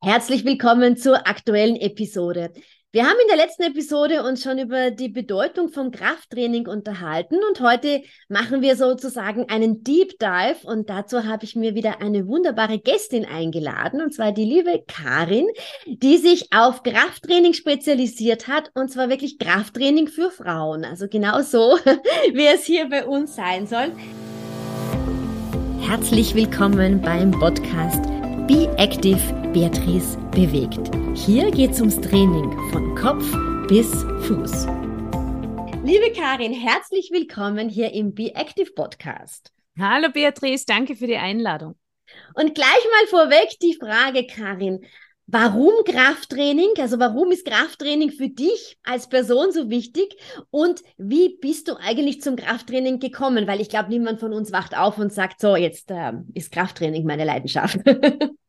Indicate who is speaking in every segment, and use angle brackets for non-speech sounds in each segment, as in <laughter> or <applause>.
Speaker 1: Herzlich willkommen zur aktuellen Episode. Wir haben in der letzten Episode uns schon über die Bedeutung vom Krafttraining unterhalten und heute machen wir sozusagen einen Deep Dive und dazu habe ich mir wieder eine wunderbare Gästin eingeladen und zwar die liebe Karin, die sich auf Krafttraining spezialisiert hat und zwar wirklich Krafttraining für Frauen. Also genau so, <laughs> wie es hier bei uns sein soll. Herzlich willkommen beim Podcast Be Active Beatrice bewegt. Hier geht es ums Training von Kopf bis Fuß. Liebe Karin, herzlich willkommen hier im Be Active Podcast.
Speaker 2: Hallo Beatrice, danke für die Einladung.
Speaker 1: Und gleich mal vorweg die Frage, Karin. Warum Krafttraining? Also warum ist Krafttraining für dich als Person so wichtig? Und wie bist du eigentlich zum Krafttraining gekommen? Weil ich glaube, niemand von uns wacht auf und sagt, so, jetzt äh, ist Krafttraining meine Leidenschaft. <laughs>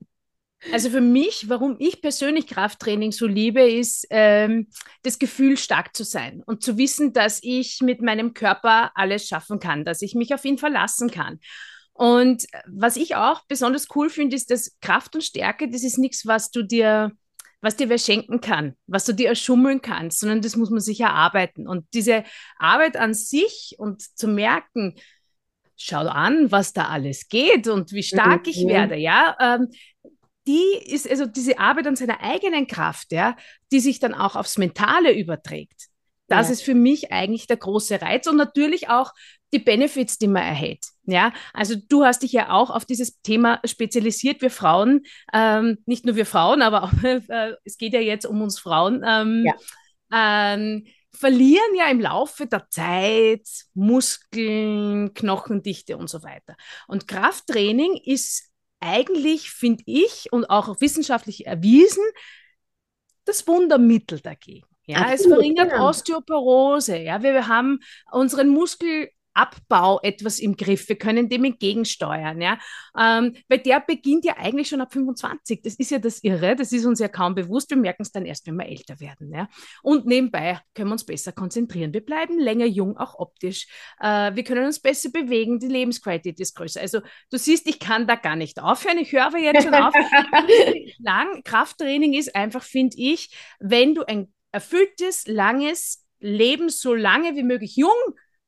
Speaker 2: Also für mich, warum ich persönlich Krafttraining so liebe, ist ähm, das Gefühl, stark zu sein und zu wissen, dass ich mit meinem Körper alles schaffen kann, dass ich mich auf ihn verlassen kann. Und was ich auch besonders cool finde, ist, dass Kraft und Stärke, das ist nichts, was du dir, was dir wer schenken kann, was du dir erschummeln kannst, sondern das muss man sich erarbeiten. Und diese Arbeit an sich und zu merken, schau an, was da alles geht und wie stark mhm. ich werde, ja, ähm, die ist also diese Arbeit an seiner eigenen Kraft, ja, die sich dann auch aufs Mentale überträgt. Das ja. ist für mich eigentlich der große Reiz und natürlich auch die Benefits, die man erhält. Ja, also du hast dich ja auch auf dieses Thema spezialisiert. Wir Frauen, ähm, nicht nur wir Frauen, aber auch, <laughs> äh, es geht ja jetzt um uns Frauen, ähm, ja. ähm, verlieren ja im Laufe der Zeit Muskeln, Knochendichte und so weiter. Und Krafttraining ist eigentlich, finde ich, und auch wissenschaftlich erwiesen, das Wundermittel dagegen. Ja, Absolut, es verringert genau. Osteoporose. Ja, wir, wir haben unseren Muskel Abbau etwas im Griff. Wir können dem entgegensteuern. Ja? Ähm, weil der beginnt ja eigentlich schon ab 25. Das ist ja das Irre. Das ist uns ja kaum bewusst. Wir merken es dann erst, wenn wir älter werden. Ja? Und nebenbei können wir uns besser konzentrieren. Wir bleiben länger jung, auch optisch. Äh, wir können uns besser bewegen. Die Lebensqualität ist größer. Also du siehst, ich kann da gar nicht aufhören. Ich höre aber jetzt schon auf. <laughs> Lang Krafttraining ist einfach, finde ich, wenn du ein erfülltes, langes Leben so lange wie möglich jung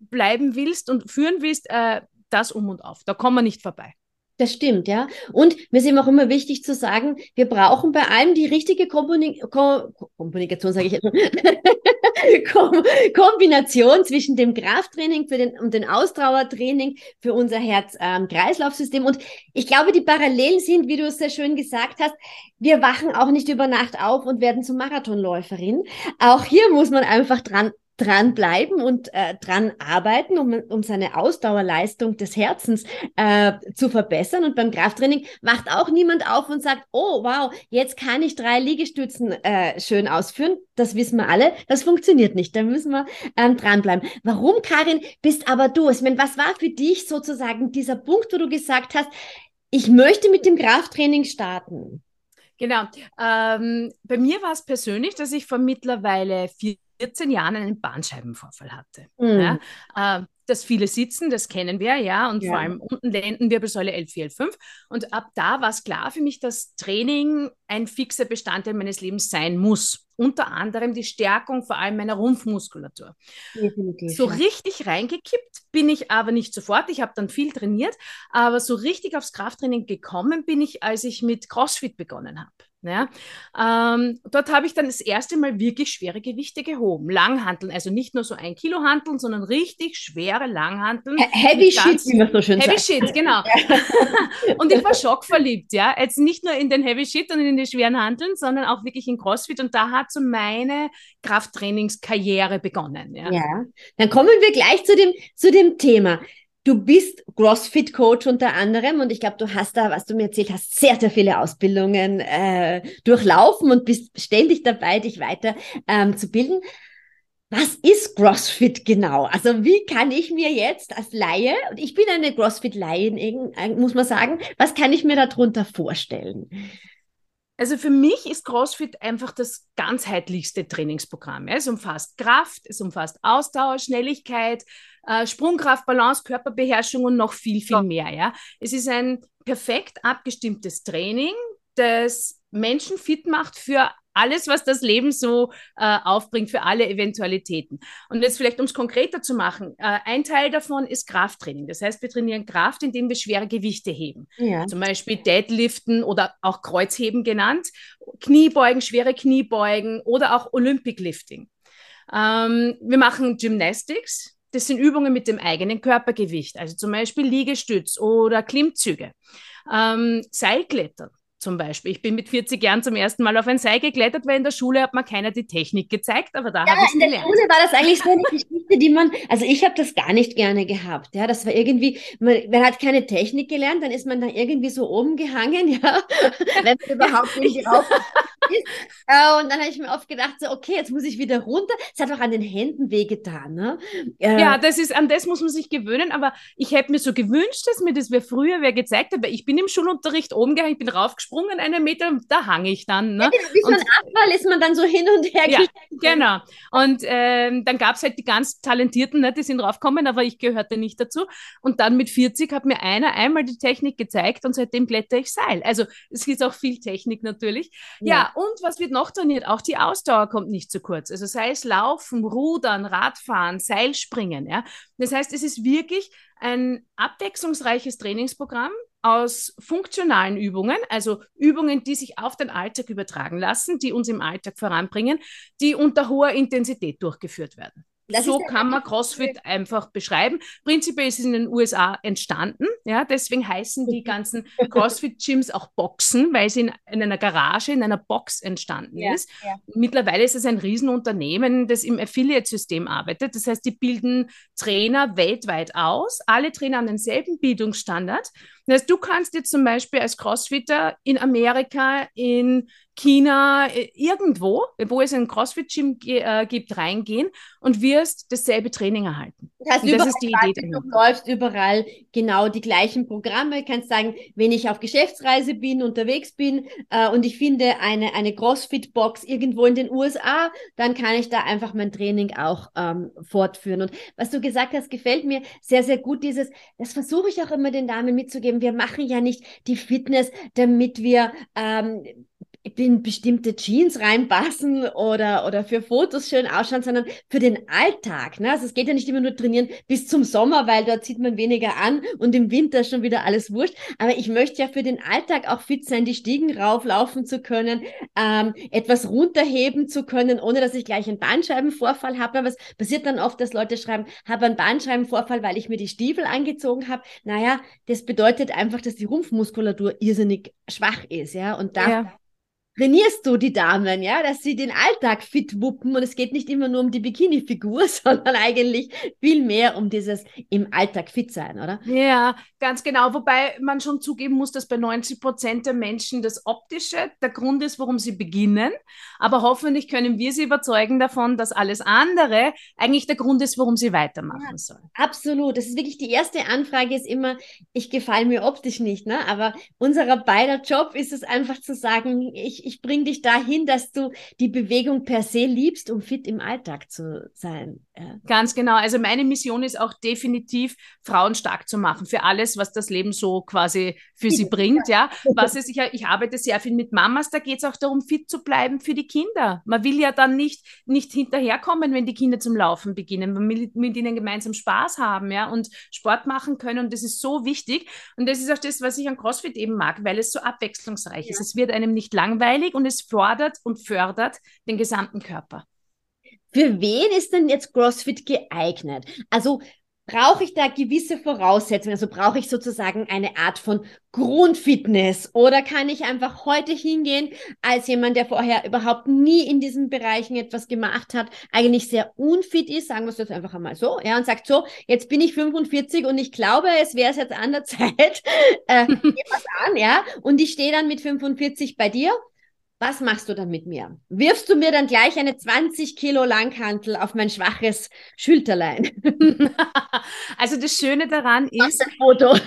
Speaker 2: bleiben willst und führen willst, äh, das um und auf. Da kommen wir nicht vorbei.
Speaker 1: Das stimmt, ja. Und mir ist eben auch immer wichtig zu sagen, wir brauchen bei allem die richtige Komponi Ko Kommunikation, sage ich jetzt <laughs> Kom Kombination zwischen dem Krafttraining für den, und dem Ausdauertraining für unser Herz-Kreislauf-System. Ähm, und ich glaube, die Parallelen sind, wie du es sehr schön gesagt hast, wir wachen auch nicht über Nacht auf und werden zum Marathonläuferin. Auch hier muss man einfach dran dranbleiben und äh, dran arbeiten, um, um seine Ausdauerleistung des Herzens äh, zu verbessern. Und beim Krafttraining wacht auch niemand auf und sagt, oh wow, jetzt kann ich drei Liegestützen äh, schön ausführen. Das wissen wir alle. Das funktioniert nicht. Da müssen wir ähm, dranbleiben. Warum, Karin, bist aber du? Ich meine, was war für dich sozusagen dieser Punkt, wo du gesagt hast, ich möchte mit dem Krafttraining starten?
Speaker 2: Genau. Ähm, bei mir war es persönlich, dass ich vor mittlerweile vier 14 Jahren einen Bandscheibenvorfall hatte. Mhm. Ja, äh, dass viele sitzen, das kennen wir, ja, und ja. vor allem unten Lendenwirbelsäule L4, L5. Und ab da war es klar für mich, dass Training ein fixer Bestandteil meines Lebens sein muss. Unter anderem die Stärkung vor allem meiner Rumpfmuskulatur. Definitiv, so richtig reingekippt bin ich aber nicht sofort. Ich habe dann viel trainiert, aber so richtig aufs Krafttraining gekommen bin ich, als ich mit CrossFit begonnen habe. Ja, ähm, dort habe ich dann das erste Mal wirklich schwere Gewichte gehoben. Langhanteln, also nicht nur so ein Kilo Hanteln, sondern richtig schwere Langhanteln.
Speaker 1: Heavy Shit, wie man so schön
Speaker 2: Heavy sagt. Shit, genau. <laughs> <laughs> und ich war schockverliebt, ja. Jetzt nicht nur in den Heavy Shit und in die schweren Hanteln, sondern auch wirklich in CrossFit. Und da hat so meine Krafttrainingskarriere begonnen. Ja.
Speaker 1: ja, dann kommen wir gleich zu dem, zu dem Thema. Du bist CrossFit-Coach unter anderem und ich glaube, du hast da, was du mir erzählt hast, sehr, sehr viele Ausbildungen äh, durchlaufen und bist ständig dabei, dich weiter ähm, zu bilden. Was ist CrossFit genau? Also wie kann ich mir jetzt als Laie, und ich bin eine CrossFit-Laie, muss man sagen, was kann ich mir darunter vorstellen?
Speaker 2: Also für mich ist CrossFit einfach das ganzheitlichste Trainingsprogramm. Es umfasst Kraft, es umfasst Ausdauer, Schnelligkeit, äh, Sprungkraft, Balance, Körperbeherrschung und noch viel, viel mehr. Ja? Es ist ein perfekt abgestimmtes Training, das Menschen fit macht für alles, was das Leben so äh, aufbringt, für alle Eventualitäten. Und jetzt vielleicht, um es konkreter zu machen, äh, ein Teil davon ist Krafttraining. Das heißt, wir trainieren Kraft, indem wir schwere Gewichte heben. Ja. Zum Beispiel Deadliften oder auch Kreuzheben genannt, Kniebeugen, schwere Kniebeugen oder auch Olympic Lifting. Ähm, wir machen Gymnastics. Das sind Übungen mit dem eigenen Körpergewicht, also zum Beispiel Liegestütz oder Klimmzüge. Ähm, Seilklettern zum Beispiel. Ich bin mit 40 Jahren zum ersten Mal auf ein Seil geklettert, weil in der Schule hat man keiner die Technik gezeigt, aber da ja, habe ich gelernt.
Speaker 1: In der Schule war das eigentlich so eine <laughs> Geschichte, die man, also ich habe das gar nicht gerne gehabt. Ja, das war irgendwie, man, man, hat keine Technik gelernt, dann ist man da irgendwie so oben gehangen, <laughs> ja, wenn man überhaupt nicht rauf <laughs> ist. Äh, und dann habe ich mir oft gedacht, so, okay, jetzt muss ich wieder runter. Es hat auch an den Händen wehgetan. Ne?
Speaker 2: Äh, ja, das ist, an das muss man sich gewöhnen, aber ich hätte mir so gewünscht, dass mir das wer früher wer gezeigt hat, weil ich bin im Schulunterricht oben gehangen, ich bin raufgesprungen gesprungen, einen Meter, da hang ich dann. Ne? Ja,
Speaker 1: wie so ein Abfall ist man dann so hin und her.
Speaker 2: Ja, genau. Und ähm, dann gab es halt die ganz Talentierten, ne, die sind draufgekommen, aber ich gehörte nicht dazu. Und dann mit 40 hat mir einer einmal die Technik gezeigt und seitdem blätter ich Seil. Also es ist auch viel Technik natürlich. Ja. ja, und was wird noch trainiert? Auch die Ausdauer kommt nicht zu kurz. Also sei es Laufen, Rudern, Radfahren, Seilspringen. Ja? Das heißt, es ist wirklich ein abwechslungsreiches Trainingsprogramm, aus funktionalen Übungen, also Übungen, die sich auf den Alltag übertragen lassen, die uns im Alltag voranbringen, die unter hoher Intensität durchgeführt werden. Das so kann man CrossFit einfach beschreiben. Prinzipiell ist es in den USA entstanden. Ja, deswegen heißen die ganzen CrossFit-Gyms auch Boxen, weil sie in, in, einer Garage, in einer Box entstanden ja, ist. Ja. Mittlerweile ist es ein Riesenunternehmen, das im Affiliate-System arbeitet. Das heißt, die bilden Trainer weltweit aus. Alle Trainer haben denselben Bildungsstandard. Das heißt, du kannst jetzt zum Beispiel als Crossfitter in Amerika, in China, äh, irgendwo, wo es ein CrossFit-Gym äh, gibt, reingehen und wirst dasselbe Training erhalten.
Speaker 1: Das, heißt, das ist die Idee. Du läufst überall genau die gleichen Programme, kannst sagen, wenn ich auf Geschäftsreise bin, unterwegs bin äh, und ich finde eine, eine CrossFit-Box irgendwo in den USA, dann kann ich da einfach mein Training auch ähm, fortführen. Und was du gesagt hast, gefällt mir sehr, sehr gut, dieses, das versuche ich auch immer den Damen mitzugeben, wir machen ja nicht die Fitness, damit wir ähm, in bestimmte Jeans reinpassen oder, oder für Fotos schön ausschauen, sondern für den Alltag. Ne? Also es geht ja nicht immer nur trainieren bis zum Sommer, weil dort zieht man weniger an und im Winter schon wieder alles wurscht. Aber ich möchte ja für den Alltag auch fit sein, die Stiegen rauflaufen zu können, ähm, etwas runterheben zu können, ohne dass ich gleich einen Bandscheibenvorfall habe. Aber es passiert dann oft, dass Leute schreiben, habe einen Bandscheibenvorfall, weil ich mir die Stiefel angezogen habe. Naja, das bedeutet einfach, dass die Rumpfmuskulatur irrsinnig schwach ist, ja. Und da ja trainierst du die Damen, ja, dass sie den Alltag fit wuppen und es geht nicht immer nur um die Bikini-Figur, <laughs> sondern eigentlich viel mehr um dieses im Alltag fit sein, oder?
Speaker 2: Ja, ganz genau. Wobei man schon zugeben muss, dass bei 90 Prozent der Menschen das Optische der Grund ist, warum sie beginnen. Aber hoffentlich können wir sie überzeugen davon, dass alles andere eigentlich der Grund ist, warum sie weitermachen ja, sollen.
Speaker 1: Absolut. Das ist wirklich die erste Anfrage ist immer, ich gefalle mir optisch nicht, ne? Aber unser beider Job ist es einfach zu sagen, ich ich, bringe dich dahin, dass du die Bewegung per se liebst, um fit im Alltag zu sein.
Speaker 2: Ja. Ganz genau. Also meine Mission ist auch definitiv, Frauen stark zu machen für alles, was das Leben so quasi für sie bringt. Ja, was ist, ich, ich arbeite sehr viel mit Mamas, da geht es auch darum, fit zu bleiben für die Kinder. Man will ja dann nicht, nicht hinterherkommen, wenn die Kinder zum Laufen beginnen. Man will mit ihnen gemeinsam Spaß haben ja, und Sport machen können. Und das ist so wichtig. Und das ist auch das, was ich an CrossFit eben mag, weil es so abwechslungsreich ja. ist. Es wird einem nicht langweilig und es fordert und fördert den gesamten Körper.
Speaker 1: Für wen ist denn jetzt CrossFit geeignet? Also brauche ich da gewisse Voraussetzungen? Also brauche ich sozusagen eine Art von Grundfitness oder kann ich einfach heute hingehen als jemand, der vorher überhaupt nie in diesen Bereichen etwas gemacht hat, eigentlich sehr unfit ist, sagen wir es jetzt einfach einmal so, ja, und sagt so, jetzt bin ich 45 und ich glaube, es wäre jetzt an der <laughs> Zeit, äh, was an, ja, und ich stehe dann mit 45 bei dir was machst du dann mit mir? Wirfst du mir dann gleich eine 20 Kilo Langhantel auf mein schwaches Schulterlein? <laughs>
Speaker 2: Also das Schöne daran ist.
Speaker 1: Ein Foto. <laughs>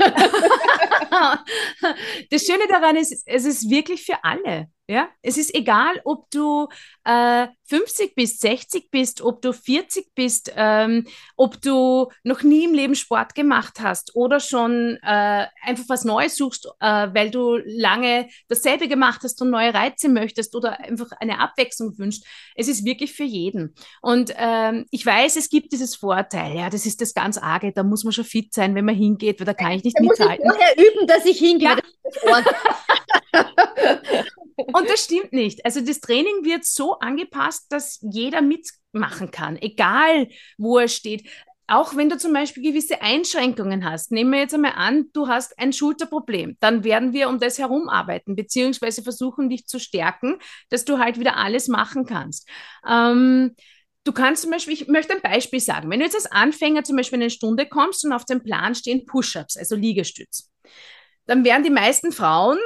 Speaker 2: das Schöne daran ist, es ist wirklich für alle. Ja, es ist egal, ob du äh, 50 bist, 60 bist, ob du 40 bist, ähm, ob du noch nie im Leben Sport gemacht hast oder schon äh, einfach was Neues suchst, äh, weil du lange dasselbe gemacht hast und neue Reize möchtest oder einfach eine Abwechslung wünschst. Es ist wirklich für jeden. Und ähm, ich weiß, es gibt dieses Vorteil, ja, das ist das ganz Arge, da muss man schon fit sein, wenn man hingeht, weil da kann ich nicht da mithalten.
Speaker 1: Muss ich vorher üben, dass ich hingehe. Ja. <laughs>
Speaker 2: Und das stimmt nicht. Also das Training wird so angepasst, dass jeder mitmachen kann, egal wo er steht. Auch wenn du zum Beispiel gewisse Einschränkungen hast, nehmen wir jetzt einmal an, du hast ein Schulterproblem, dann werden wir um das herum arbeiten, beziehungsweise versuchen, dich zu stärken, dass du halt wieder alles machen kannst. Ähm, du kannst zum Beispiel, ich möchte ein Beispiel sagen, wenn du jetzt als Anfänger zum Beispiel in eine Stunde kommst und auf dem Plan stehen Push-ups, also Liegestütz, dann werden die meisten Frauen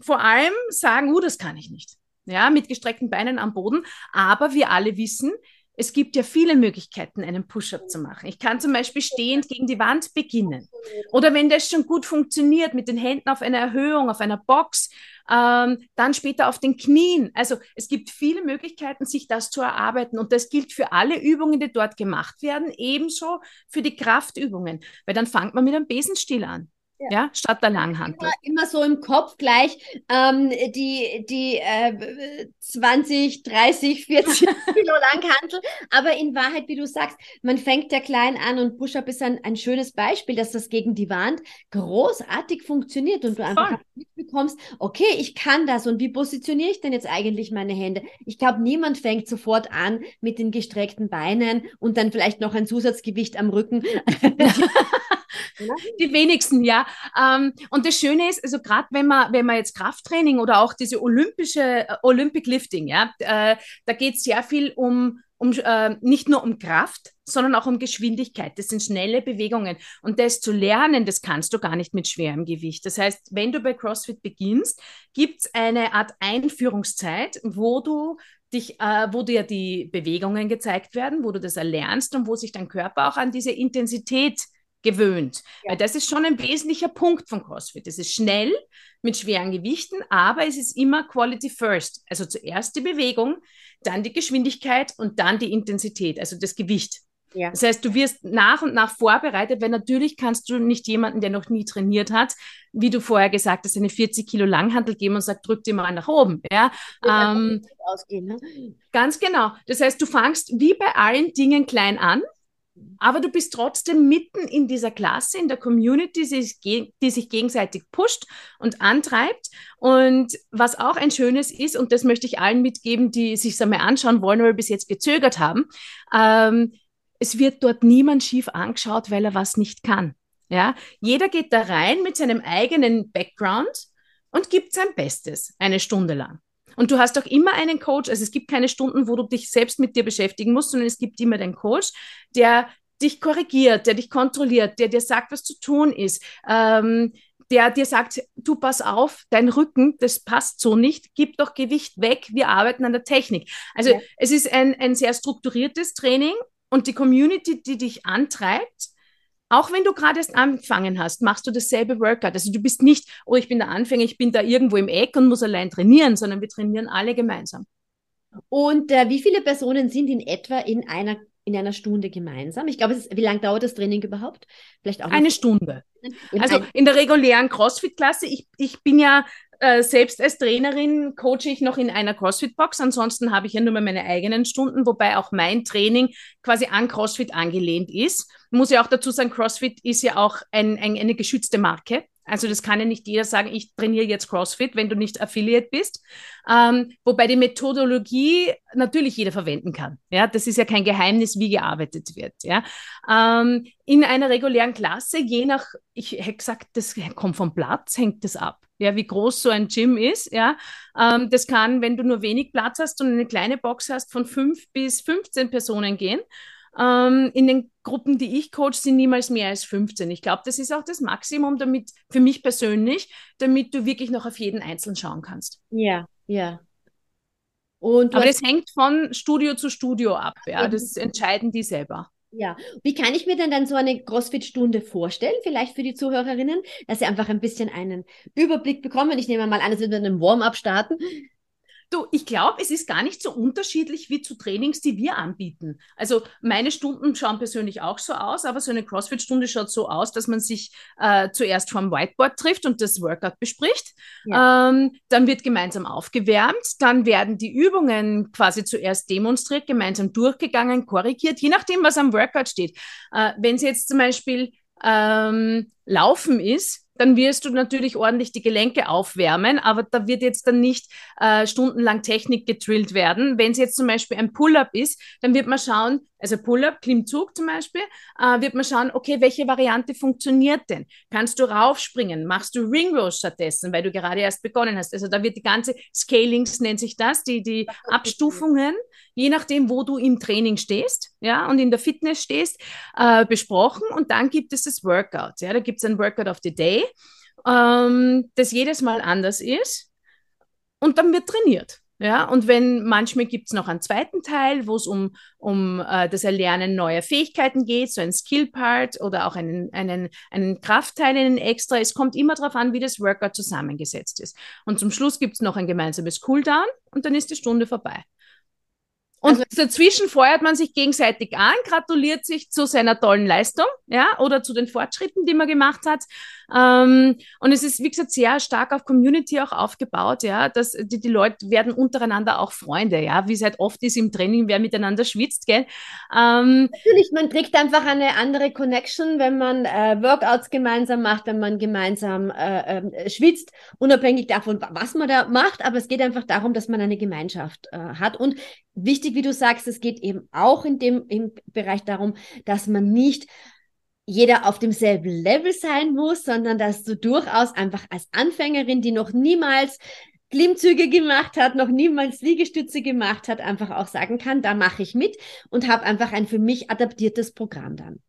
Speaker 2: vor allem sagen, uh, das kann ich nicht. Ja, mit gestreckten Beinen am Boden. Aber wir alle wissen, es gibt ja viele Möglichkeiten, einen Push-up zu machen. Ich kann zum Beispiel stehend gegen die Wand beginnen. Oder wenn das schon gut funktioniert, mit den Händen auf einer Erhöhung, auf einer Box, ähm, dann später auf den Knien. Also es gibt viele Möglichkeiten, sich das zu erarbeiten. Und das gilt für alle Übungen, die dort gemacht werden, ebenso für die Kraftübungen. Weil dann fängt man mit einem Besenstiel an. Ja. ja. statt der Langhantel.
Speaker 1: Immer, immer, so im Kopf gleich ähm, die, die äh, 20, 30, 40 Kilo Langhantel. Aber in Wahrheit, wie du sagst, man fängt ja klein an und Push-Up ist ein, ein schönes Beispiel, dass das gegen die Wand großartig funktioniert und du einfach mitbekommst, okay, ich kann das und wie positioniere ich denn jetzt eigentlich meine Hände? Ich glaube, niemand fängt sofort an mit den gestreckten Beinen und dann vielleicht noch ein Zusatzgewicht am Rücken. <laughs> <laughs>
Speaker 2: Die wenigsten, ja. Ähm, und das Schöne ist, also gerade wenn man, wenn man jetzt Krafttraining oder auch diese olympische äh, Olympic Lifting, ja, äh, da geht es sehr viel um, um äh, nicht nur um Kraft, sondern auch um Geschwindigkeit. Das sind schnelle Bewegungen. Und das zu lernen, das kannst du gar nicht mit schwerem Gewicht. Das heißt, wenn du bei CrossFit beginnst, gibt es eine Art Einführungszeit, wo du dich, äh, wo dir die Bewegungen gezeigt werden, wo du das erlernst und wo sich dein Körper auch an diese Intensität gewöhnt. Ja. Weil das ist schon ein wesentlicher Punkt von CrossFit. Es ist schnell mit schweren Gewichten, aber es ist immer Quality First. Also zuerst die Bewegung, dann die Geschwindigkeit und dann die Intensität, also das Gewicht. Ja. Das heißt, du wirst nach und nach vorbereitet, weil natürlich kannst du nicht jemanden, der noch nie trainiert hat, wie du vorher gesagt hast, eine 40 Kilo Langhantel geben und sagt, drück dir mal nach oben. Ja, ähm, ausgehen, ne? Ganz genau. Das heißt, du fangst wie bei allen Dingen klein an aber du bist trotzdem mitten in dieser Klasse, in der Community, die sich, gegenseitig pusht und antreibt. Und was auch ein schönes ist, und das möchte ich allen mitgeben, die sich einmal anschauen wollen oder bis jetzt gezögert haben, ähm, es wird dort niemand schief angeschaut, weil er was nicht kann. Ja? Jeder geht da rein mit seinem eigenen Background und gibt sein Bestes eine Stunde lang. Und du hast auch immer einen Coach, also es gibt keine Stunden, wo du dich selbst mit dir beschäftigen musst, sondern es gibt immer den Coach, der dich korrigiert, der dich kontrolliert, der dir sagt, was zu tun ist, ähm, der dir sagt, du pass auf, dein Rücken, das passt so nicht, gib doch Gewicht weg, wir arbeiten an der Technik. Also ja. es ist ein, ein sehr strukturiertes Training und die Community, die dich antreibt, auch wenn du gerade erst angefangen hast, machst du dasselbe Workout. Also du bist nicht, oh, ich bin der Anfänger, ich bin da irgendwo im Eck und muss allein trainieren, sondern wir trainieren alle gemeinsam.
Speaker 1: Und äh, wie viele Personen sind in etwa in einer in einer Stunde gemeinsam? Ich glaube, wie lange dauert das Training überhaupt?
Speaker 2: Vielleicht auch eine Stunde. Also in der regulären CrossFit-Klasse, ich, ich bin ja äh, selbst als Trainerin coache ich noch in einer CrossFit-Box. Ansonsten habe ich ja nur mal meine eigenen Stunden, wobei auch mein Training quasi an CrossFit angelehnt ist. Muss ja auch dazu sagen, CrossFit ist ja auch ein, ein, eine geschützte Marke. Also das kann ja nicht jeder sagen, ich trainiere jetzt CrossFit, wenn du nicht Affiliate bist. Ähm, wobei die Methodologie natürlich jeder verwenden kann. Ja, das ist ja kein Geheimnis, wie gearbeitet wird. Ja, ähm, in einer regulären Klasse, je nach, ich hätte gesagt, das kommt vom Platz, hängt das ab. Ja, wie groß so ein Gym ist. Ja, ähm, das kann, wenn du nur wenig Platz hast und eine kleine Box hast, von fünf bis 15 Personen gehen. Ähm, in den Gruppen, die ich coach, sind niemals mehr als 15. Ich glaube, das ist auch das Maximum, damit für mich persönlich, damit du wirklich noch auf jeden Einzelnen schauen kannst.
Speaker 1: Ja, ja.
Speaker 2: Und Aber das hängt von Studio zu Studio ab. Ja, das entscheiden die selber.
Speaker 1: Ja, wie kann ich mir denn dann so eine CrossFit-Stunde vorstellen? Vielleicht für die Zuhörerinnen, dass sie einfach ein bisschen einen Überblick bekommen. Ich nehme mal an, dass wir mit einem Warm-up starten.
Speaker 2: Du, ich glaube, es ist gar nicht so unterschiedlich wie zu Trainings, die wir anbieten. Also meine Stunden schauen persönlich auch so aus, aber so eine CrossFit-Stunde schaut so aus, dass man sich äh, zuerst vom Whiteboard trifft und das Workout bespricht. Ja. Ähm, dann wird gemeinsam aufgewärmt, dann werden die Übungen quasi zuerst demonstriert, gemeinsam durchgegangen, korrigiert, je nachdem, was am Workout steht. Äh, Wenn es jetzt zum Beispiel ähm, Laufen ist, dann wirst du natürlich ordentlich die Gelenke aufwärmen, aber da wird jetzt dann nicht äh, stundenlang Technik gedrillt werden. Wenn es jetzt zum Beispiel ein Pull-up ist, dann wird man schauen, also Pull-up, Klimmzug zum Beispiel, äh, wird man schauen, okay, welche Variante funktioniert denn? Kannst du raufspringen? Machst du Ring Rows stattdessen, weil du gerade erst begonnen hast? Also da wird die ganze Scalings nennt sich das, die, die Abstufungen, je nachdem, wo du im Training stehst, ja, und in der Fitness stehst, äh, besprochen. Und dann gibt es das Workout, ja, da gibt es ein Workout of the Day, ähm, das jedes Mal anders ist und dann wird trainiert. Ja, und wenn manchmal gibt es noch einen zweiten Teil, wo es um, um äh, das Erlernen neuer Fähigkeiten geht, so ein Skill-Part oder auch einen, einen, einen Kraftteil, einen extra. Es kommt immer darauf an, wie das Workout zusammengesetzt ist. Und zum Schluss gibt es noch ein gemeinsames Cooldown und dann ist die Stunde vorbei. Und also, dazwischen feuert man sich gegenseitig an, gratuliert sich zu seiner tollen Leistung, ja, oder zu den Fortschritten, die man gemacht hat. Ähm, und es ist, wie gesagt, sehr stark auf Community auch aufgebaut, ja, dass die, die Leute werden untereinander auch Freunde, ja, wie es halt oft ist im Training, wer miteinander schwitzt, gell.
Speaker 1: Ähm, Natürlich, man kriegt einfach eine andere Connection, wenn man äh, Workouts gemeinsam macht, wenn man gemeinsam äh, äh, schwitzt, unabhängig davon, was man da macht, aber es geht einfach darum, dass man eine Gemeinschaft äh, hat und wichtig, wie du sagst, es geht eben auch in dem im Bereich darum, dass man nicht jeder auf demselben Level sein muss, sondern dass du durchaus einfach als Anfängerin, die noch niemals Klimmzüge gemacht hat, noch niemals Liegestütze gemacht hat, einfach auch sagen kann, da mache ich mit und habe einfach ein für mich adaptiertes Programm dann.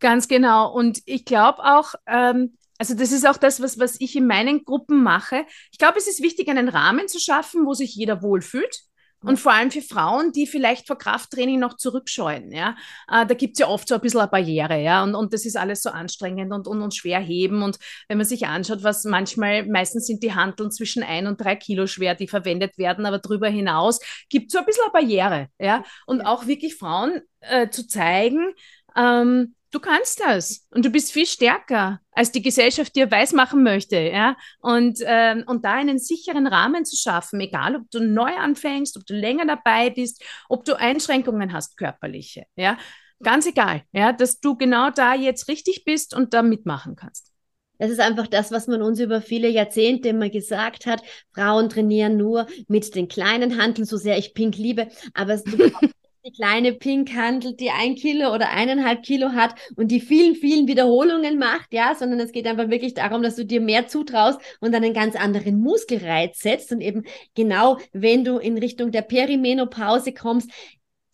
Speaker 2: Ganz genau. Und ich glaube auch, ähm, also das ist auch das, was, was ich in meinen Gruppen mache. Ich glaube, es ist wichtig, einen Rahmen zu schaffen, wo sich jeder wohlfühlt. Und vor allem für Frauen, die vielleicht vor Krafttraining noch zurückscheuen, ja. Äh, da gibt es ja oft so ein bisschen eine Barriere, ja. Und, und das ist alles so anstrengend und, und, und schwer heben. Und wenn man sich anschaut, was manchmal, meistens sind die Handeln zwischen ein und drei Kilo schwer, die verwendet werden, aber darüber hinaus gibt es so ein bisschen eine Barriere, ja. Und auch wirklich Frauen äh, zu zeigen, ähm, du kannst das und du bist viel stärker, als die Gesellschaft dir weismachen möchte, ja. Und, ähm, und da einen sicheren Rahmen zu schaffen, egal ob du neu anfängst, ob du länger dabei bist, ob du Einschränkungen hast, körperliche, ja. Ganz egal, ja, dass du genau da jetzt richtig bist und da mitmachen kannst.
Speaker 1: Das ist einfach das, was man uns über viele Jahrzehnte immer gesagt hat. Frauen trainieren nur mit den kleinen Handeln, so sehr ich Pink liebe. Aber du <laughs> die kleine Pink handelt, die ein Kilo oder eineinhalb Kilo hat und die vielen, vielen Wiederholungen macht, ja, sondern es geht einfach wirklich darum, dass du dir mehr zutraust und einen ganz anderen Muskelreiz setzt und eben genau, wenn du in Richtung der Perimenopause kommst,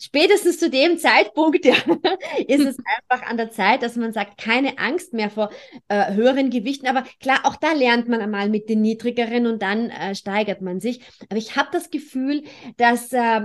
Speaker 1: spätestens zu dem Zeitpunkt ja, <laughs> ist es einfach an der Zeit, dass man sagt, keine Angst mehr vor äh, höheren Gewichten. Aber klar, auch da lernt man einmal mit den niedrigeren und dann äh, steigert man sich. Aber ich habe das Gefühl, dass äh,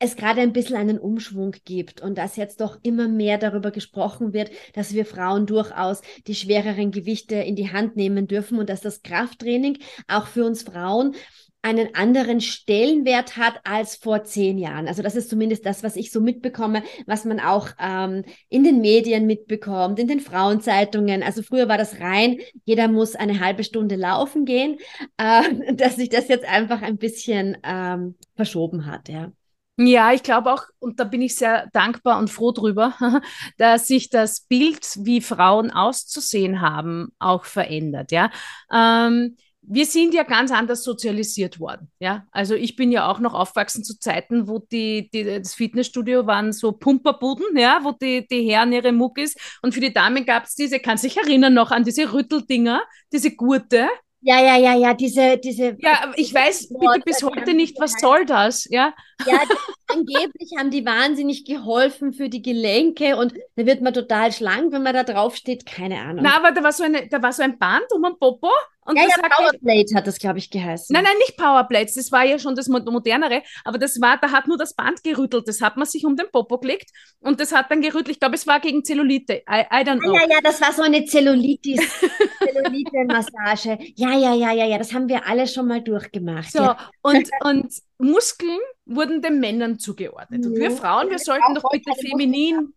Speaker 1: es gerade ein bisschen einen Umschwung gibt und dass jetzt doch immer mehr darüber gesprochen wird, dass wir Frauen durchaus die schwereren Gewichte in die Hand nehmen dürfen und dass das Krafttraining auch für uns Frauen einen anderen Stellenwert hat als vor zehn Jahren. Also das ist zumindest das, was ich so mitbekomme, was man auch ähm, in den Medien mitbekommt, in den Frauenzeitungen. Also früher war das rein, jeder muss eine halbe Stunde laufen gehen, <laughs> äh, dass sich das jetzt einfach ein bisschen ähm, verschoben hat, ja.
Speaker 2: Ja, ich glaube auch, und da bin ich sehr dankbar und froh drüber, <laughs> dass sich das Bild, wie Frauen auszusehen haben, auch verändert. Ja. Ähm, wir sind ja ganz anders sozialisiert worden. Ja, also ich bin ja auch noch aufgewachsen zu Zeiten, wo die, die das Fitnessstudio waren so Pumperbuden, ja, wo die, die Herren ihre Muckis und für die Damen gab es diese, kannst dich erinnern noch an diese Rütteldinger, diese Gurte,
Speaker 1: ja, ja, ja, ja, diese, diese.
Speaker 2: Ja, ich weiß bitte bis heute nicht, was soll das, ja?
Speaker 1: Ja, angeblich haben die wahnsinnig geholfen für die Gelenke und da wird man total schlank, wenn man da drauf steht, keine Ahnung.
Speaker 2: Na, aber da war so eine, da war so ein Band um ein Popo, Und
Speaker 1: ja,
Speaker 2: das
Speaker 1: ja,
Speaker 2: hat
Speaker 1: Powerplate hat das, glaube ich, geheißen.
Speaker 2: Nein, nein, nicht Powerplates. Das war ja schon das modernere. Aber das war, da hat nur das Band gerüttelt. Das hat man sich um den Popo gelegt und das hat dann gerüttelt. Ich glaube, es war gegen Zellulite. I, I don't know.
Speaker 1: Ja, ja, ja, das war so eine Zellulitis, Zellulite-Massage. <laughs> Ja, ja, ja, ja, ja, das haben wir alle schon mal durchgemacht.
Speaker 2: So,
Speaker 1: ja.
Speaker 2: und, und Muskeln wurden den Männern zugeordnet. Und wir Frauen, wir sollten doch bitte feminin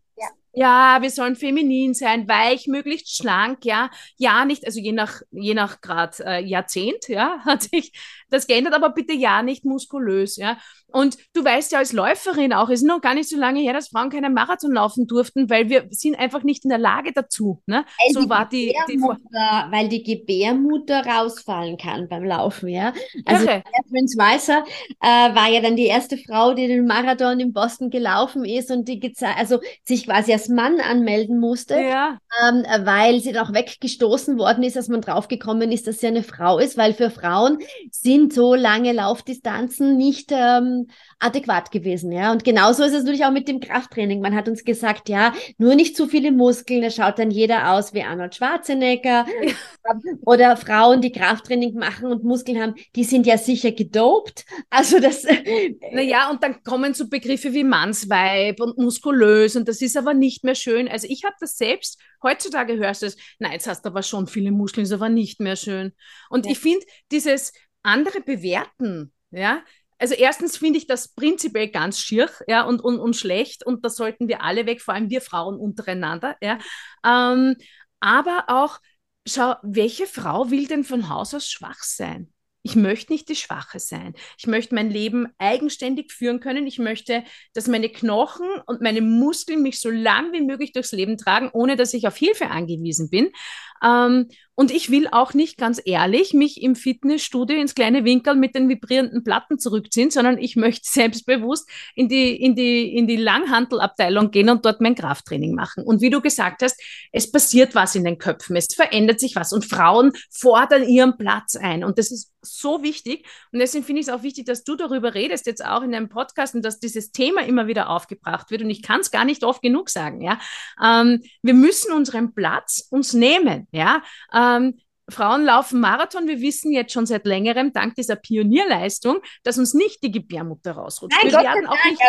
Speaker 1: Ja.
Speaker 2: wir sollen feminin sein, weich, möglichst schlank, ja, ja nicht, also je nach, je nach Grad äh, Jahrzehnt, ja, <laughs> hat sich das geändert, aber bitte ja nicht muskulös, ja. Und du weißt ja als Läuferin auch, es ist noch gar nicht so lange her, dass Frauen keinen Marathon laufen durften, weil wir sind einfach nicht in der Lage dazu, ne?
Speaker 1: Weil
Speaker 2: So
Speaker 1: die
Speaker 2: war die, die
Speaker 1: weil die Gebärmutter rausfallen kann beim Laufen, ja. Also
Speaker 2: Irre.
Speaker 1: Catherine Weiser äh, war ja dann die erste Frau, die den Marathon in Boston gelaufen ist und die also sich quasi als Mann anmelden musste,
Speaker 2: ja,
Speaker 1: ähm, weil sie dann auch weggestoßen worden ist, dass man draufgekommen ist, dass sie eine Frau ist, weil für Frauen sind so lange Laufdistanzen nicht ähm, adäquat gewesen, ja. Und genauso ist es natürlich auch mit dem Krafttraining. Man hat uns gesagt, ja, nur nicht zu viele Muskeln, da schaut dann jeder aus wie Arnold Schwarzenegger. <laughs> Oder Frauen, die Krafttraining machen und Muskeln haben, die sind ja sicher gedopt. Also das,
Speaker 2: Naja, und dann kommen so Begriffe wie Mannsweib und muskulös und das ist aber nicht mehr schön. Also ich habe das selbst, heutzutage hörst du es, nein, jetzt hast du aber schon viele Muskeln, ist aber nicht mehr schön. Und
Speaker 1: Ja.
Speaker 2: ich finde dieses andere Bewerten, ja, also erstens finde ich das prinzipiell ganz schier, ja, und, und, und schlecht und da sollten wir alle weg, vor allem wir Frauen untereinander, ja. Ähm, aber auch, schau, welche Frau will denn von Haus aus schwach sein? Ich möchte nicht die Schwache sein. Ich möchte mein Leben eigenständig führen können. Ich möchte, dass meine Knochen und meine Muskeln mich so lang wie möglich durchs Leben tragen, ohne dass ich auf Hilfe angewiesen bin. Ähm, und ich will auch nicht ganz ehrlich mich im Fitnessstudio ins kleine Winkel mit den vibrierenden Platten zurückziehen, sondern ich möchte <laughs> selbstbewusst in die, in die, in die Langhantelabteilung gehen und dort mein Krafttraining machen. Und wie du gesagt hast, es passiert was in den Köpfen, es verändert sich was und Frauen fordern ihren Platz ein. Und das ist so wichtig. Und deswegen finde ich es auch wichtig, dass du darüber redest, jetzt auch in deinem Podcast und dass dieses Thema immer wieder aufgebracht wird. Und ich kann es gar nicht oft genug sagen. Ja? Ähm, wir müssen unseren Platz uns nehmen. Ja? Ähm, Frauen laufen Marathon. Wir wissen jetzt schon seit längerem, dank dieser Pionierleistung, dass uns nicht die Gebärmutter rausrutscht.
Speaker 1: Nein,
Speaker 2: wir
Speaker 1: Gott
Speaker 2: werden auch
Speaker 1: Dank,
Speaker 2: nicht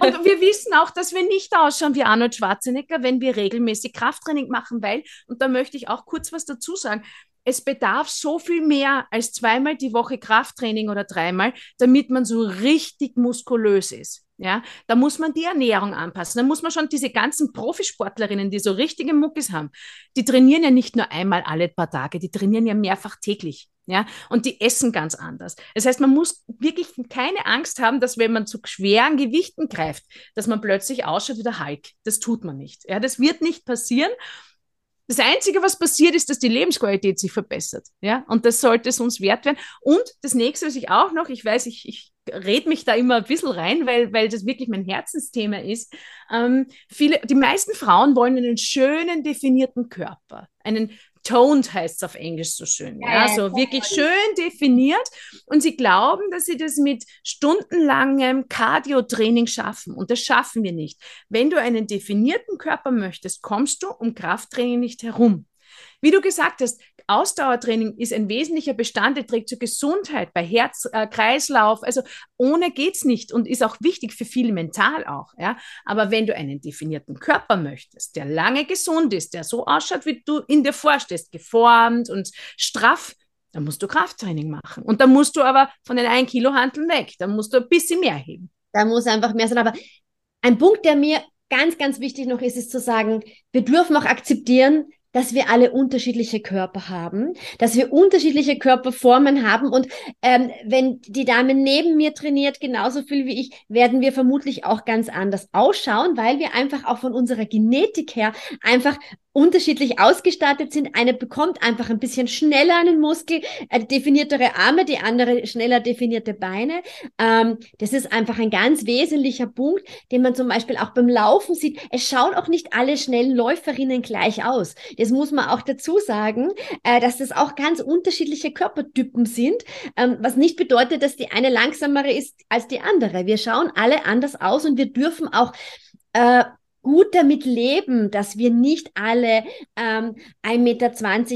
Speaker 1: also <laughs>
Speaker 2: und wir wissen auch, dass wir nicht ausschauen wie Arnold Schwarzenegger, wenn wir regelmäßig Krafttraining machen, weil, und da möchte ich auch kurz was dazu sagen, es bedarf so viel mehr als zweimal die Woche Krafttraining oder dreimal, damit man so richtig muskulös ist. Ja, da muss man die Ernährung anpassen. Da muss man schon diese ganzen Profisportlerinnen, die so richtige Muckis haben, die trainieren ja nicht nur einmal alle paar Tage, die trainieren ja mehrfach täglich. Ja, und die essen ganz anders. Das heißt, man muss wirklich keine Angst haben, dass wenn man zu schweren Gewichten greift, dass man plötzlich ausschaut wie der Hulk. Das tut man nicht. Ja, das wird nicht passieren. Das Einzige, was passiert, ist, dass die Lebensqualität sich verbessert. Ja, und das sollte es uns wert werden. Und das nächste, was ich auch noch, ich weiß, ich, ich red mich da immer ein bisschen rein, weil, weil das wirklich mein Herzensthema ist. Ähm, viele, die meisten Frauen wollen einen schönen, definierten Körper. Einen toned heißt es auf Englisch so schön. Ja,
Speaker 1: Ja, ja,
Speaker 2: so
Speaker 1: toned.
Speaker 2: wirklich schön definiert. Und sie glauben, dass sie das mit stundenlangem Cardio-Training schaffen. Und das schaffen wir nicht. Wenn du einen definierten Körper möchtest, kommst du um Krafttraining nicht herum. Wie du gesagt hast, Ausdauertraining ist ein wesentlicher Bestandteil, trägt zur Gesundheit bei Herz, äh. Also ohne geht's nicht und ist auch wichtig für viele mental auch. Ja? Aber wenn du einen definierten Körper möchtest, der lange gesund ist, der so ausschaut, wie du in dir vorstehst, geformt und straff, dann musst du Krafttraining machen. Und dann musst du aber von den 1 Kilo Hanteln weg. Dann musst du ein bisschen mehr heben.
Speaker 1: Da muss einfach mehr sein. Aber ein Punkt, der mir ganz, ganz wichtig noch ist, ist zu sagen, wir dürfen auch akzeptieren, dass wir alle unterschiedliche Körper haben, dass wir unterschiedliche Körperformen haben. Und ähm, wenn die Dame neben mir trainiert genauso viel wie ich, werden wir vermutlich auch ganz anders ausschauen, weil wir einfach auch von unserer Genetik her einfach unterschiedlich ausgestattet sind. Eine bekommt einfach ein bisschen schneller einen Muskel, äh, definiertere Arme, die andere schneller definierte Beine. Ähm, das ist einfach ein ganz wesentlicher Punkt, den man zum Beispiel auch beim Laufen sieht. Es schauen auch nicht alle schnellen Läuferinnen gleich aus. Das muss man auch dazu sagen, äh, dass das auch ganz unterschiedliche Körpertypen sind, ähm, was nicht bedeutet, dass die eine langsamere ist als die andere. Wir schauen alle anders aus und wir dürfen auch äh, gut damit leben, dass wir nicht alle ähm, 1,20 Meter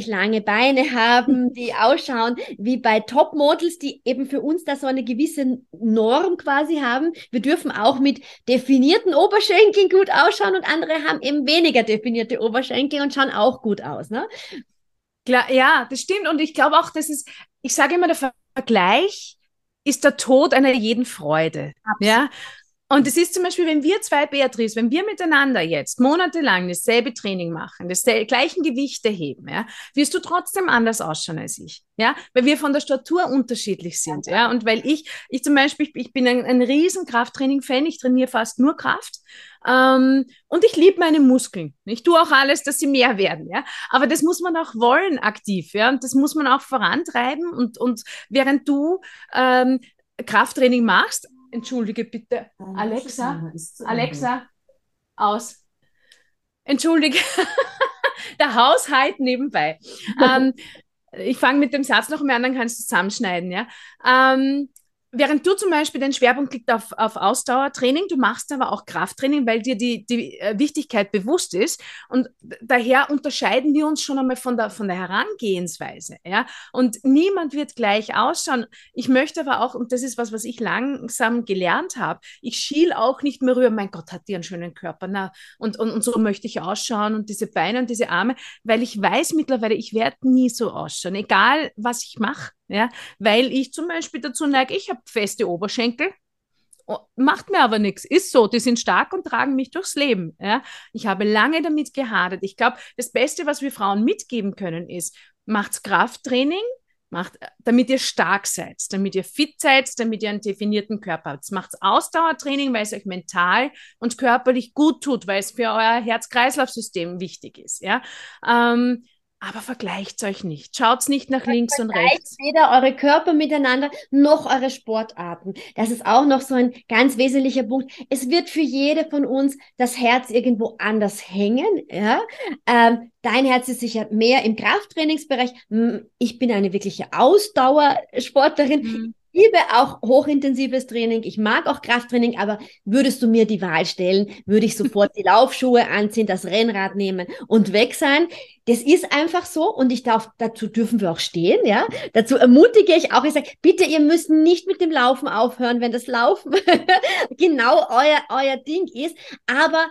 Speaker 1: lange Beine haben, <laughs> die ausschauen wie bei Topmodels, die eben für uns da so eine gewisse Norm quasi haben. Wir dürfen auch mit definierten Oberschenkeln gut ausschauen und andere haben eben weniger definierte Oberschenkel und schauen auch gut aus. Ne?
Speaker 2: Klar, ja, das stimmt. Und ich glaube auch, dass es, ich sage immer, der Vergleich ist der Tod einer jeden Freude. Absolut. Ja. Und es ist zum Beispiel, wenn wir zwei, Beatrice, wenn wir miteinander jetzt monatelang dasselbe Training machen, das gleichen Gewichte heben, ja, wirst du trotzdem anders ausschauen als ich. Ja, weil wir von der Statur unterschiedlich sind. Ja, und weil ich, ich zum Beispiel, ich bin ein, ein riesen Krafttraining-Fan, ich trainiere fast nur Kraft. Ähm, und ich liebe meine Muskeln. Ich tue auch alles, dass sie mehr werden. Ja? Aber das muss man auch wollen aktiv. Ja? Und das muss man auch vorantreiben. Und, und während du ähm, Krafttraining machst, Entschuldige bitte. Alexa, Alexa, aus. Entschuldige. <laughs> Der Haushalt nebenbei. <laughs> ähm, ich fange mit dem Satz noch mehr an, dann kannst du zusammenschneiden. Ja? Ähm, Während du zum Beispiel den Schwerpunkt liegt auf, auf Ausdauertraining, du machst aber auch Krafttraining, weil dir die, die äh, Wichtigkeit bewusst ist. Und daher unterscheiden wir uns schon einmal von der, von der Herangehensweise. Ja? Und niemand wird gleich ausschauen. Ich möchte aber auch, und das ist was, was ich langsam gelernt habe, ich schiel auch nicht mehr rüber, mein Gott, hat die einen schönen Körper. Na, und, und, und so möchte ich ausschauen und diese Beine und diese Arme, weil ich weiß mittlerweile, ich werde nie so ausschauen, egal was ich mache. Ja, weil ich zum Beispiel dazu neige, ich habe feste Oberschenkel, macht mir aber nichts, ist so, die sind stark und tragen mich durchs Leben. Ja. Ich habe lange damit gehadert. Ich glaube, das Beste, was wir Frauen mitgeben können, ist, macht Krafttraining, macht, damit ihr stark seid, damit ihr fit seid, damit ihr einen definierten Körper habt. Macht Ausdauertraining, weil es euch mental und körperlich gut tut, weil es für euer Herz-Kreislauf-System wichtig ist. Ja. Ähm, aber vergleicht euch nicht. Schaut nicht nach links und rechts.
Speaker 1: Weder eure Körper miteinander noch eure Sportarten. Das ist auch noch so ein ganz wesentlicher Punkt. Es wird für jede von uns das Herz irgendwo anders hängen. Ja? Ähm, dein Herz ist sicher mehr im Krafttrainingsbereich. Ich bin eine wirkliche Ausdauersportlerin. Mhm liebe auch hochintensives Training. Ich mag auch Krafttraining, aber würdest du mir die Wahl stellen, würde ich sofort die <laughs> Laufschuhe anziehen, das Rennrad nehmen und weg sein. Das ist einfach so und ich darf, dazu dürfen wir auch stehen, ja. Dazu ermutige ich auch, ich sage, bitte, ihr müsst nicht mit dem Laufen aufhören, wenn das Laufen <laughs> genau euer, euer Ding ist, aber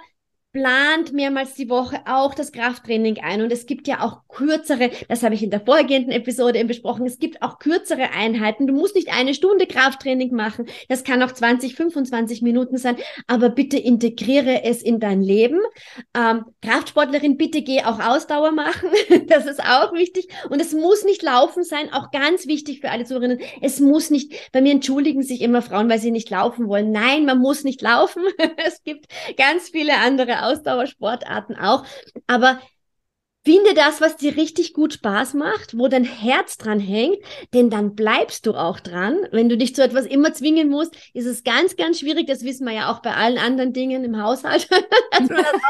Speaker 1: plant mehrmals die Woche auch das Krafttraining ein. Und es gibt ja auch kürzere, das habe ich in der vorgehenden Episode eben besprochen, es gibt auch kürzere Einheiten. Du musst nicht eine Stunde Krafttraining machen. Das kann auch 20, 25 Minuten sein. Aber bitte integriere es in dein Leben. Ähm, Kraftsportlerin, bitte geh auch Ausdauer machen. <laughs> das ist auch wichtig. Und es muss nicht laufen sein. Auch ganz wichtig für alle Zuhörerinnen. Es muss nicht, bei mir entschuldigen sich immer Frauen, weil sie nicht laufen wollen. Nein, man muss nicht laufen. <laughs> es gibt ganz viele andere Ausdauersportarten auch. Aber Finde das, was dir richtig gut Spaß macht, wo dein Herz dran hängt, denn dann bleibst du auch dran. Wenn du dich zu etwas immer zwingen musst, ist es ganz, ganz schwierig. Das wissen wir ja auch bei allen anderen Dingen im Haushalt, <laughs> dass man das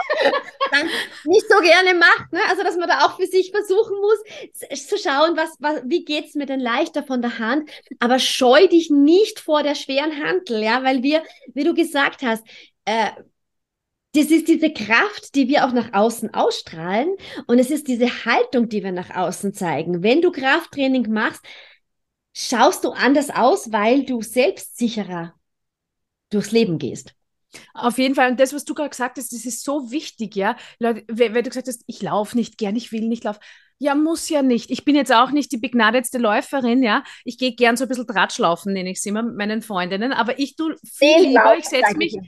Speaker 1: dann nicht so gerne macht. Ne? Also, dass man da auch für sich versuchen muss, zu schauen, was, was, wie geht's mir denn leichter von der Hand. Aber scheu dich nicht vor der schweren Handel, ja, weil wir, wie du gesagt hast, äh, das ist diese Kraft, die wir auch nach außen ausstrahlen und es ist diese Haltung, die wir nach außen zeigen. Wenn du Krafttraining machst, schaust du anders aus, weil du selbstsicherer durchs Leben gehst.
Speaker 2: Auf jeden Fall. Und das, was du gerade gesagt hast, das ist so wichtig, ja. Leute, wenn du gesagt hast, ich laufe nicht gern, ich will nicht laufen. Ja, muss ja nicht. Ich bin jetzt auch nicht die begnadetste Läuferin, ja. Ich gehe gern so ein bisschen Tratschlaufen, nenne ich es immer mit meinen Freundinnen, aber ich tue viel lieber, ich setze mich. <laughs>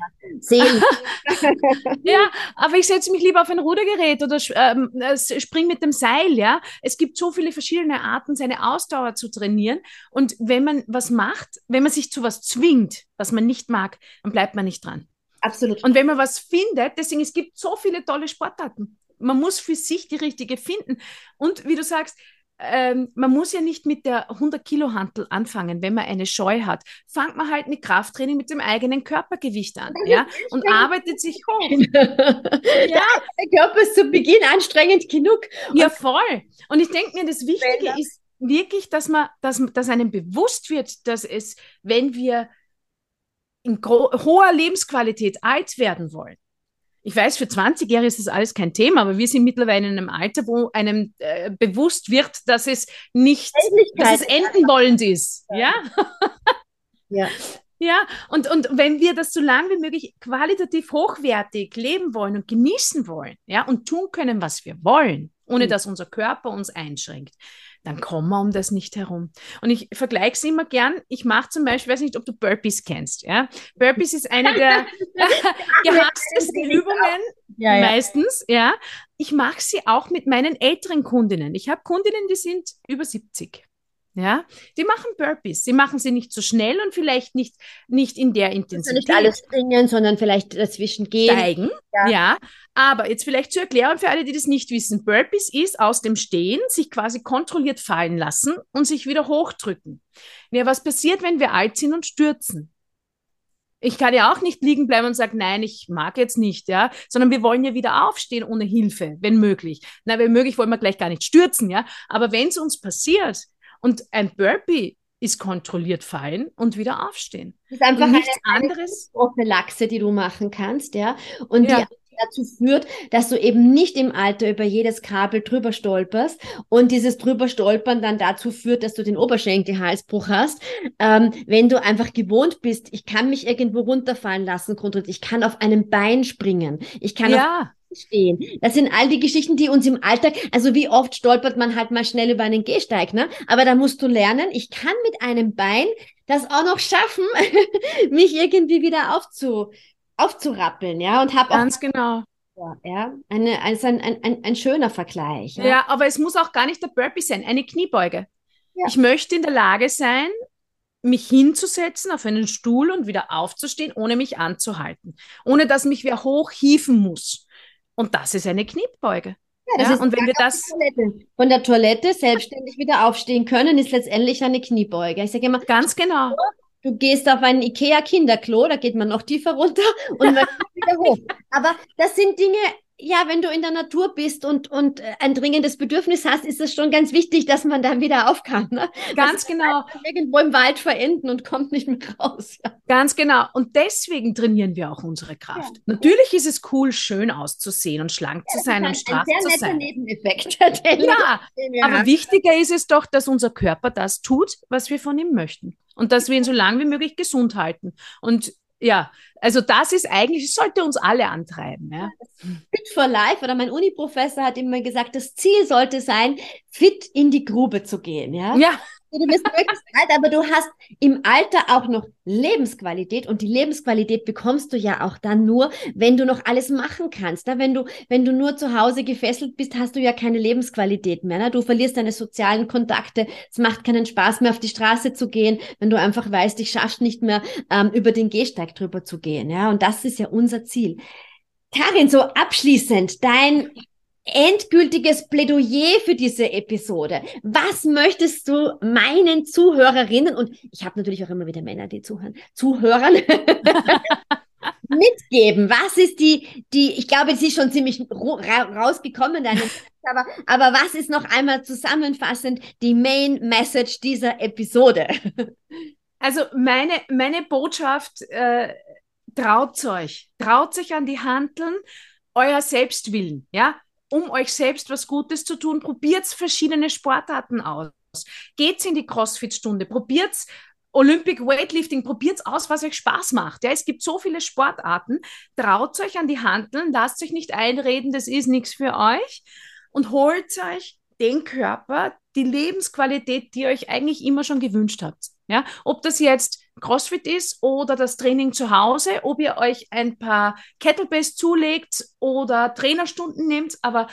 Speaker 2: <laughs> ja, aber ich setze mich lieber auf ein Rudergerät oder ähm, äh, spring mit dem Seil, ja. Es gibt so viele verschiedene Arten, seine Ausdauer zu trainieren. Und wenn man was macht, wenn man sich zu was zwingt, was man nicht mag, dann bleibt man nicht dran.
Speaker 1: Absolut.
Speaker 2: Und wenn man was findet, deswegen, es gibt so viele tolle Sportarten man muss für sich die richtige finden. Und wie du sagst, ähm, man muss ja nicht mit der 100 Kilo Hantel anfangen, wenn man eine Scheu hat. Fangt man halt mit Krafttraining mit dem eigenen Körpergewicht an, ja, und arbeitet sich hoch. <laughs>
Speaker 1: ja, der Körper ist zu Beginn anstrengend genug.
Speaker 2: Ja, voll. Und ich denke mir, das Wichtige ist wirklich, dass man, dass, dass einem bewusst wird, dass es, wenn wir in hoher Lebensqualität alt werden wollen, Ich weiß, für 20-Jährige ist das alles kein Thema, aber wir sind mittlerweile in einem Alter, wo einem äh, bewusst wird, dass es nicht, dass es enden wollend ist. Ja. <laughs>
Speaker 1: Ja.
Speaker 2: Ja, und, und wenn wir das so lange wie möglich qualitativ hochwertig leben wollen und genießen wollen, ja, und tun können, was wir wollen, ohne mhm. dass unser Körper uns einschränkt, dann kommen wir um das nicht herum. Und ich vergleiche es immer gern. Ich mache zum Beispiel, ich weiß nicht, ob du Burpees kennst. Ja? Burpees ist eine der <laughs> <laughs> gehasstesten Übungen, ja, ja. meistens. Ja? Ich mache sie auch mit meinen älteren Kundinnen. Ich habe Kundinnen, die sind über 70. Ja, die machen Burpees. Sie machen sie nicht so schnell und vielleicht nicht, nicht in der Intensität.
Speaker 1: Nicht alles springen, sondern vielleicht dazwischen gehen.
Speaker 2: Steigen, ja. ja. Aber jetzt vielleicht zur Erklärung für alle, die das nicht wissen. Burpees ist aus dem Stehen sich quasi kontrolliert fallen lassen und sich wieder hochdrücken. Ja, was passiert, wenn wir alt sind und stürzen? Ich kann ja auch nicht liegen bleiben und sagen, nein, ich mag jetzt nicht, ja, sondern wir wollen ja wieder aufstehen ohne Hilfe, wenn möglich. Na, wenn möglich wollen wir gleich gar nicht stürzen, ja. Aber wenn es uns passiert, und ein Burpee ist kontrolliert fallen und wieder aufstehen.
Speaker 1: Das ist einfach und nichts eine, anderes. Prophylaxe, die du machen kannst, ja. Und ja. die dazu führt, dass du eben nicht im Alter über jedes Kabel drüber stolperst und dieses drüber stolpern dann dazu führt, dass du den Oberschenkelhalsbruch hast. Ähm, wenn du einfach gewohnt bist, ich kann mich irgendwo runterfallen lassen, ich kann auf einem Bein springen, ich kann
Speaker 2: ja
Speaker 1: stehen. Das sind all die Geschichten, die uns im Alltag, also wie oft stolpert man halt mal schnell über einen Gehsteig, ne? Aber da musst du lernen, ich kann mit einem Bein das auch noch schaffen, <laughs> mich irgendwie wieder aufzu, aufzurappeln, ja, und habe
Speaker 2: ganz genau.
Speaker 1: Ja, eine, also ein, ein, ein, ein schöner Vergleich.
Speaker 2: Ja? ja, aber es muss auch gar nicht der Burpee sein, eine Kniebeuge. Ja. Ich möchte in der Lage sein, mich hinzusetzen auf einen Stuhl und wieder aufzustehen, ohne mich anzuhalten, ohne dass mich wer hochhieven muss. Und das ist eine Kniebeuge.
Speaker 1: Ja, das ja, ist und wenn wir das von der Toilette selbstständig wieder aufstehen können, ist letztendlich eine Kniebeuge. Ich sage immer,
Speaker 2: ganz genau.
Speaker 1: Du gehst auf ein Ikea Kinderklo, da geht man noch tiefer runter und man wieder hoch. <laughs> Aber das sind Dinge, ja, wenn du in der Natur bist und, und äh, ein dringendes Bedürfnis hast, ist es schon ganz wichtig, dass man dann wieder auf kann. Ne?
Speaker 2: Ganz genau.
Speaker 1: Irgendwo im Wald verenden und kommt nicht mehr raus.
Speaker 2: Ja. Ganz genau. Und deswegen trainieren wir auch unsere Kraft. Ja. Natürlich ist es cool, schön auszusehen und schlank ja, zu sein und straff zu sein.
Speaker 1: Nebeneffekt. <laughs>
Speaker 2: ja, aber wichtiger ist es doch, dass unser Körper das tut, was wir von ihm möchten. Und dass wir ihn so lange wie möglich gesund halten. Und ja, also das ist eigentlich, es sollte uns alle antreiben. Ja.
Speaker 1: Fit for Life oder mein Uni-Professor hat immer gesagt, das Ziel sollte sein, fit in die Grube zu gehen. Ja.
Speaker 2: ja.
Speaker 1: Du bist möglichst <laughs> alt, aber du hast im Alter auch noch Lebensqualität und die Lebensqualität bekommst du ja auch dann nur, wenn du noch alles machen kannst. Ne? Wenn du, wenn du nur zu Hause gefesselt bist, hast du ja keine Lebensqualität mehr. Ne? Du verlierst deine sozialen Kontakte. Es macht keinen Spaß mehr, auf die Straße zu gehen, wenn du einfach weißt, ich schaff's nicht mehr, ähm, über den Gehsteig drüber zu gehen. Ja, und das ist ja unser Ziel. Karin, so abschließend, dein endgültiges Plädoyer für diese Episode. Was möchtest du meinen Zuhörerinnen und ich habe natürlich auch immer wieder Männer, die zuhören, Zuhörern <laughs> mitgeben? Was ist die, die, ich glaube, sie ist schon ziemlich ra rausgekommen, deine, <laughs> aber, aber was ist noch einmal zusammenfassend die Main Message dieser Episode?
Speaker 2: Also meine, meine Botschaft, äh, traut euch, traut euch an die Handeln, euer Selbstwillen, ja, um euch selbst was Gutes zu tun, probiert verschiedene Sportarten aus. Geht's in die Crossfit-Stunde, probiert Olympic Weightlifting, probiert aus, was euch Spaß macht. Ja, es gibt so viele Sportarten. Traut euch an die Handeln, lasst euch nicht einreden, das ist nichts für euch und holt euch den Körper, die Lebensqualität, die ihr euch eigentlich immer schon gewünscht habt. Ja, ob das jetzt CrossFit ist oder das Training zu Hause, ob ihr euch ein paar Kettlebells zulegt oder Trainerstunden nehmt, aber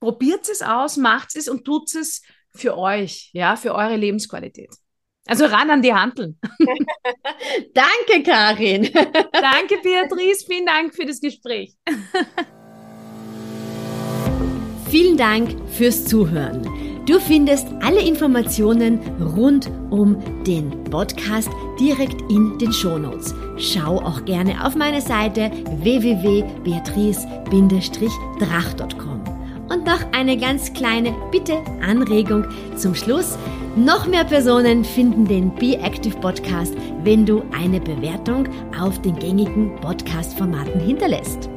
Speaker 2: probiert es aus, macht es und tut es für euch, ja, für eure Lebensqualität. Also ran an die Handeln. <laughs>
Speaker 1: Danke, Karin. <laughs>
Speaker 2: Danke, Beatrice. Vielen Dank für das Gespräch. <laughs>
Speaker 1: Vielen Dank fürs Zuhören. Du findest alle Informationen rund um den Podcast direkt in den Shownotes. Schau auch gerne auf meine Seite www.beatrice-drach.com. Und noch eine ganz kleine Bitte, Anregung zum Schluss. Noch mehr Personen finden den Be Active Podcast, wenn du eine Bewertung auf den gängigen Podcast-Formaten hinterlässt.